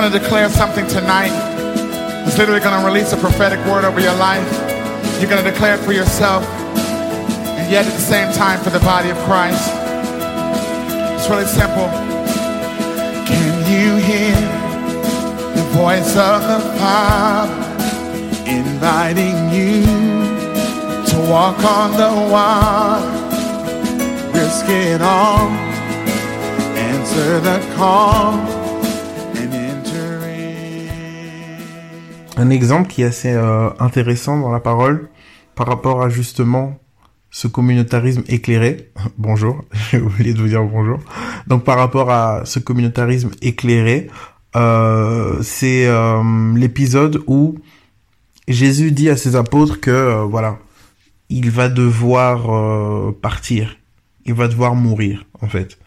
going to declare something tonight. It's literally going to release a prophetic word over your life. You're going to declare it for yourself, and yet at the same time for the body of Christ. It's really simple. Can you hear the voice of the Father inviting you to walk on the water? Risk it all. Answer the call Un exemple qui est assez euh, intéressant dans la parole par rapport à justement ce communautarisme éclairé. Bonjour, j'ai oublié de vous dire bonjour. Donc par rapport à ce communautarisme éclairé, euh, c'est euh, l'épisode où Jésus dit à ses apôtres que euh, voilà, il va devoir euh, partir, il va devoir mourir en fait,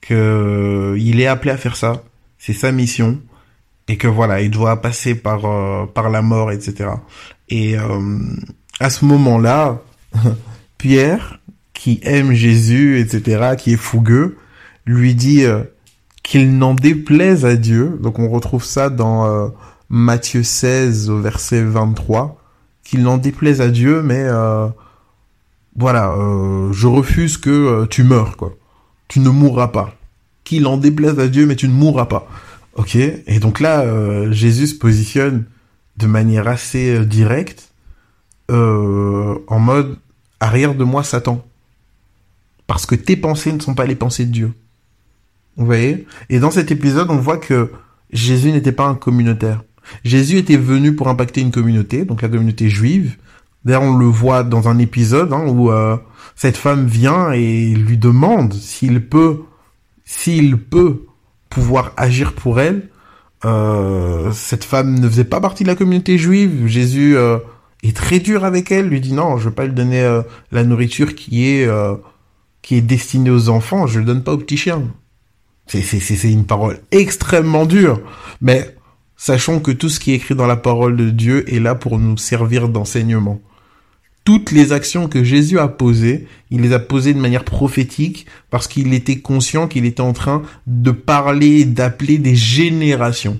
que il est appelé à faire ça, c'est sa mission et que voilà, il doit passer par euh, par la mort, etc. Et euh, à ce moment-là, Pierre, qui aime Jésus, etc., qui est fougueux, lui dit euh, qu'il n'en déplaise à Dieu. Donc on retrouve ça dans euh, Matthieu 16 au verset 23, qu'il n'en déplaise à Dieu, mais euh, voilà, je refuse que tu meurs, quoi. Tu ne mourras pas. Qu'il en déplaise à Dieu, mais tu ne mourras pas. Ok Et donc là, euh, Jésus se positionne de manière assez euh, directe, euh, en mode arrière de moi Satan. Parce que tes pensées ne sont pas les pensées de Dieu. Vous voyez? Et dans cet épisode, on voit que Jésus n'était pas un communautaire. Jésus était venu pour impacter une communauté, donc la communauté juive. D'ailleurs, on le voit dans un épisode hein, où cette femme vient et lui demande s'il peut, s'il peut pouvoir agir pour elle. Euh, cette femme ne faisait pas partie de la communauté juive. Jésus euh, est très dur avec elle, lui dit non, je veux pas lui donner euh, la nourriture qui est euh, qui est destinée aux enfants, je le donne pas aux petits chiens. C'est c'est une parole extrêmement dure, mais sachons que tout ce qui est écrit dans la parole de Dieu est là pour nous servir d'enseignement. Toutes les actions que Jésus a posées, il les a posées de manière prophétique parce qu'il était conscient qu'il était en train de parler, d'appeler des générations.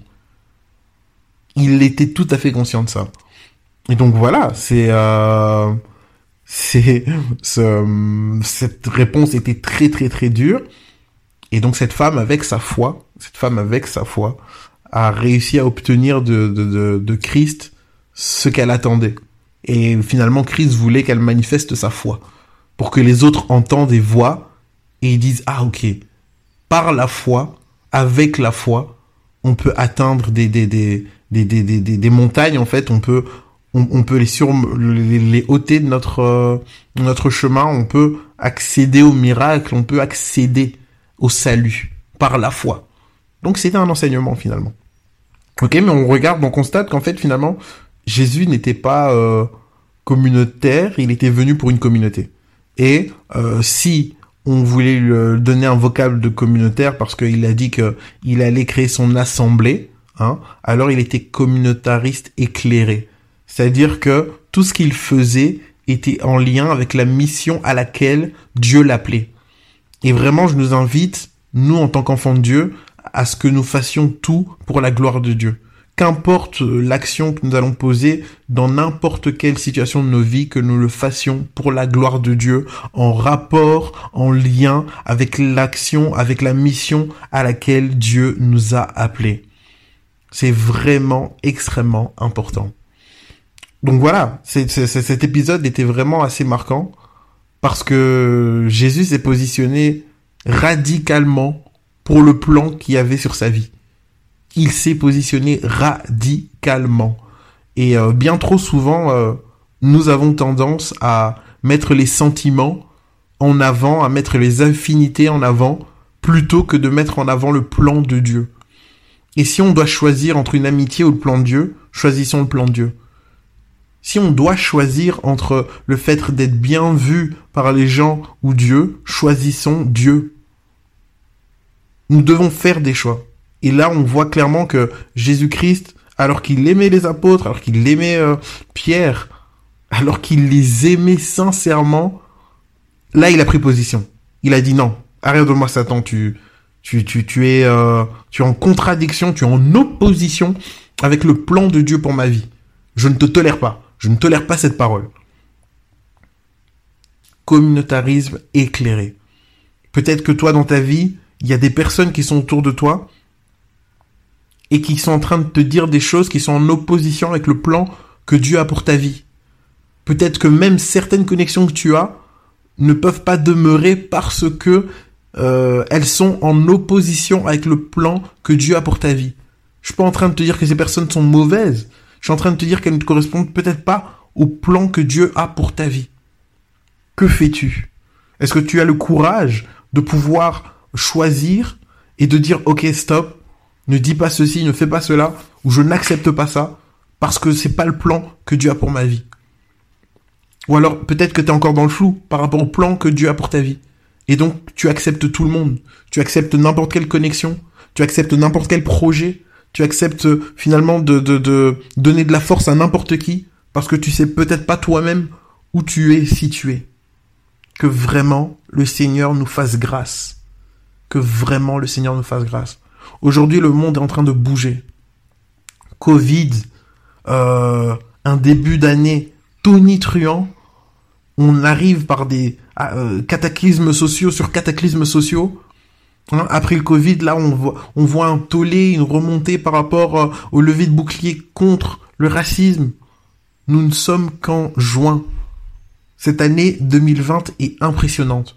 Il était tout à fait conscient de ça. Et donc voilà, c'est euh, cette réponse était très très très dure. Et donc cette femme avec sa foi, cette femme avec sa foi, a réussi à obtenir de Christ ce qu'elle attendait. Et finalement, Christ voulait qu'elle manifeste sa foi. Pour que les autres entendent et voient. Et ils disent ah ok. Par la foi avec la foi on peut atteindre des des des des des, des, des- montagnes en fait. On peut on, on peut les sur les, les ôter de notre euh, notre chemin. On peut accéder au miracle. On peut accéder au salut par la foi. Donc c'était un enseignement finalement. Ok mais on regarde on constate qu'en fait finalement Jésus n'était pas euh, communautaire, il était venu pour une communauté. Et euh, si on voulait lui donner un vocable de communautaire parce qu'il a dit que il allait créer son assemblée, hein, alors il était communautariste éclairé. C'est-à-dire que tout ce qu'il faisait était en lien avec la mission à laquelle Dieu l'appelait. Et vraiment, je nous invite, nous en tant qu'enfants de Dieu, à ce que nous fassions tout pour la gloire de Dieu qu'importe l'action que nous allons poser dans n'importe quelle situation de nos vies, que nous le fassions pour la gloire de Dieu, en rapport, en lien avec l'action, avec la mission à laquelle Dieu nous a appelés. C'est vraiment extrêmement important. Donc voilà, cet épisode était vraiment assez marquant parce que Jésus s'est positionné radicalement pour le plan qu'il y avait sur sa vie il s'est positionné radicalement. Et euh, bien trop souvent, euh, nous avons tendance à mettre les sentiments en avant, à mettre les affinités en avant, plutôt que de mettre en avant le plan de Dieu. Et si on doit choisir entre une amitié ou le plan de Dieu, choisissons le plan de Dieu. Si on doit choisir entre le fait d'être bien vu par les gens ou Dieu, choisissons Dieu. Nous devons faire des choix. Et là, on voit clairement que Jésus-Christ, alors qu'il aimait les apôtres, alors qu'il aimait euh, Pierre, alors qu'il les aimait sincèrement, là, il a pris position. Il a dit non, arrête de moi Satan, tu, Tu, tu, tu es, euh, tu es en contradiction, tu es en opposition avec le plan de Dieu pour ma vie. Je ne te tolère pas. Je ne tolère pas cette parole. Communautarisme éclairé. Peut-être que toi, dans ta vie, il y a des personnes qui sont autour de toi et qui sont en train de te dire des choses qui sont en opposition avec le plan que Dieu a pour ta vie. Peut-être que même certaines connexions que tu as ne peuvent pas demeurer parce que euh, elles sont en opposition avec le plan que Dieu a pour ta vie. Je suis pas en train de te dire que ces personnes sont mauvaises. Je suis en train de te dire qu'elles ne correspondent peut-être pas au plan que Dieu a pour ta vie. Que fais-tu? Est-ce que tu as le courage de pouvoir choisir et de dire ok stop, ne dis pas ceci, ne fais pas cela, ou je n'accepte pas ça, parce que c'est pas le plan que Dieu a pour ma vie. Ou alors peut-être que tu es encore dans le flou par rapport au plan que Dieu a pour ta vie. Et donc tu acceptes tout le monde, tu acceptes n'importe quelle connexion, tu acceptes n'importe quel projet, tu acceptes finalement de, de, de donner de la force à n'importe qui, parce que tu sais peut-être pas toi-même où tu es situé. Que vraiment le Seigneur nous fasse grâce. Que vraiment le Seigneur nous fasse grâce. Aujourd'hui, le monde est en train de bouger. Covid, euh, un début d'année tonitruant. On arrive par des euh, cataclysmes sociaux sur cataclysmes sociaux. Hein, après le Covid, là, on voit, on voit un tollé, une remontée par rapport euh, au lever de bouclier contre le racisme. Nous ne sommes qu'en juin. Cette année 2020 est impressionnante.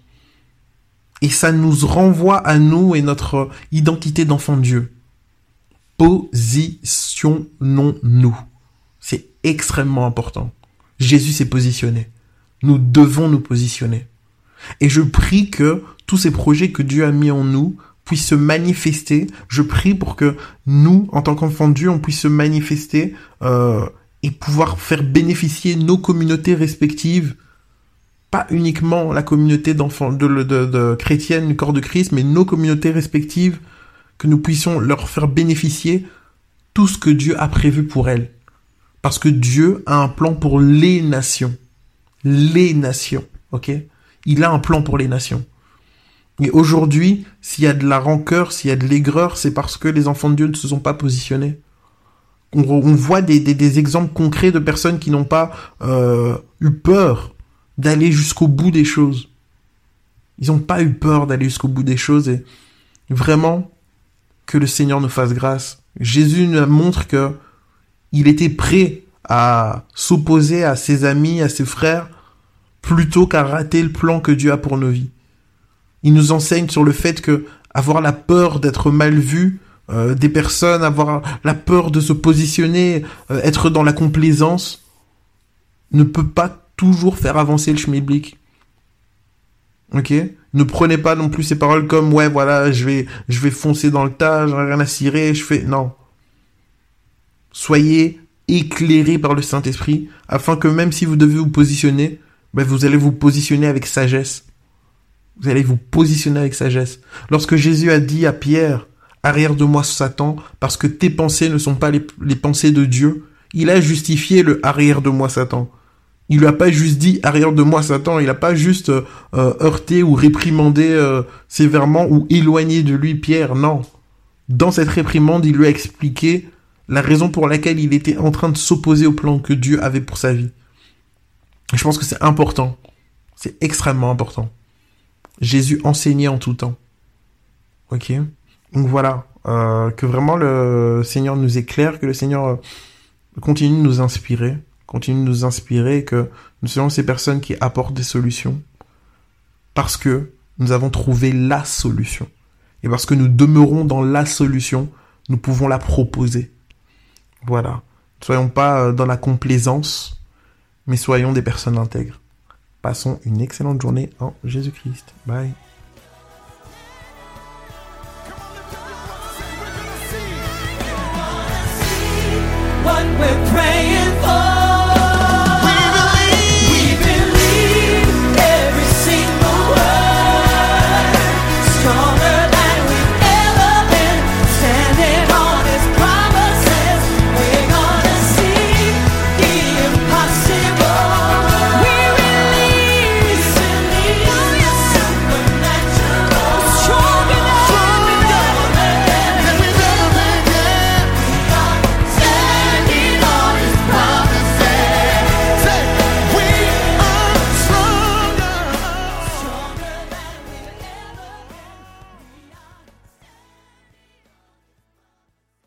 Et ça nous renvoie à nous et notre identité d'enfant de Dieu. Positionnons-nous. C'est extrêmement important. Jésus s'est positionné. Nous devons nous positionner. Et je prie que tous ces projets que Dieu a mis en nous puissent se manifester. Je prie pour que nous, en tant qu'enfants de Dieu, on puisse se manifester euh, et pouvoir faire bénéficier nos communautés respectives pas uniquement la communauté d'enfants de, de, chrétienne du corps de Christ, mais nos communautés respectives, que nous puissions leur faire bénéficier tout ce que Dieu a prévu pour elles. Parce que Dieu a un plan pour les nations. Les nations, ok? Il a un plan pour les nations. Et aujourd'hui, s'il y a de la rancœur, s'il y a de l'aigreur, c'est parce que les enfants de Dieu ne se sont pas positionnés. On, voit des, exemples concrets de personnes qui n'ont pas euh, eu peur d'aller jusqu'au bout des choses. Ils n'ont pas eu peur d'aller jusqu'au bout des choses et vraiment que le Seigneur nous fasse grâce. Jésus nous montre que il était prêt à s'opposer à ses amis, à ses frères, plutôt qu'à rater le plan que Dieu a pour nos vies. Il nous enseigne sur le fait que avoir la peur d'être mal vu, euh, des personnes, avoir la peur de se positionner, euh, être dans la complaisance, ne peut pas toujours faire avancer le schmilblick. Ok? Ne prenez pas non plus ces paroles comme ouais voilà je vais je vais foncer dans le tas, j'en rien à cirer, je fais non. Soyez éclairés par le Saint-Esprit afin que même si vous devez vous positionner, ben vous allez vous positionner avec sagesse. Vous allez vous positionner avec sagesse. Lorsque Jésus a dit à Pierre, arrière de moi Satan, parce que tes pensées ne sont pas les, les pensées de Dieu, il a justifié le arrière de moi Satan. Il lui a pas juste dit arrière de moi Satan, il a pas juste euh, heurté ou réprimandé euh, sévèrement ou éloigné de lui Pierre, non. Dans cette réprimande, il lui a expliqué la raison pour laquelle il était en train de s'opposer au plan que Dieu avait pour sa vie. Je pense que c'est important. C'est extrêmement important. Jésus enseignait en tout temps. Ok Donc voilà. Euh, que vraiment le Seigneur nous éclaire, que le Seigneur continue de nous inspirer continue de nous inspirer, que nous soyons ces personnes qui apportent des solutions. Parce que nous avons trouvé la solution. Et parce que nous demeurons dans la solution, nous pouvons la proposer. Voilà. Ne soyons pas euh, dans la complaisance, mais soyons des personnes intègres. Passons une excellente journée en Jésus-Christ. Bye.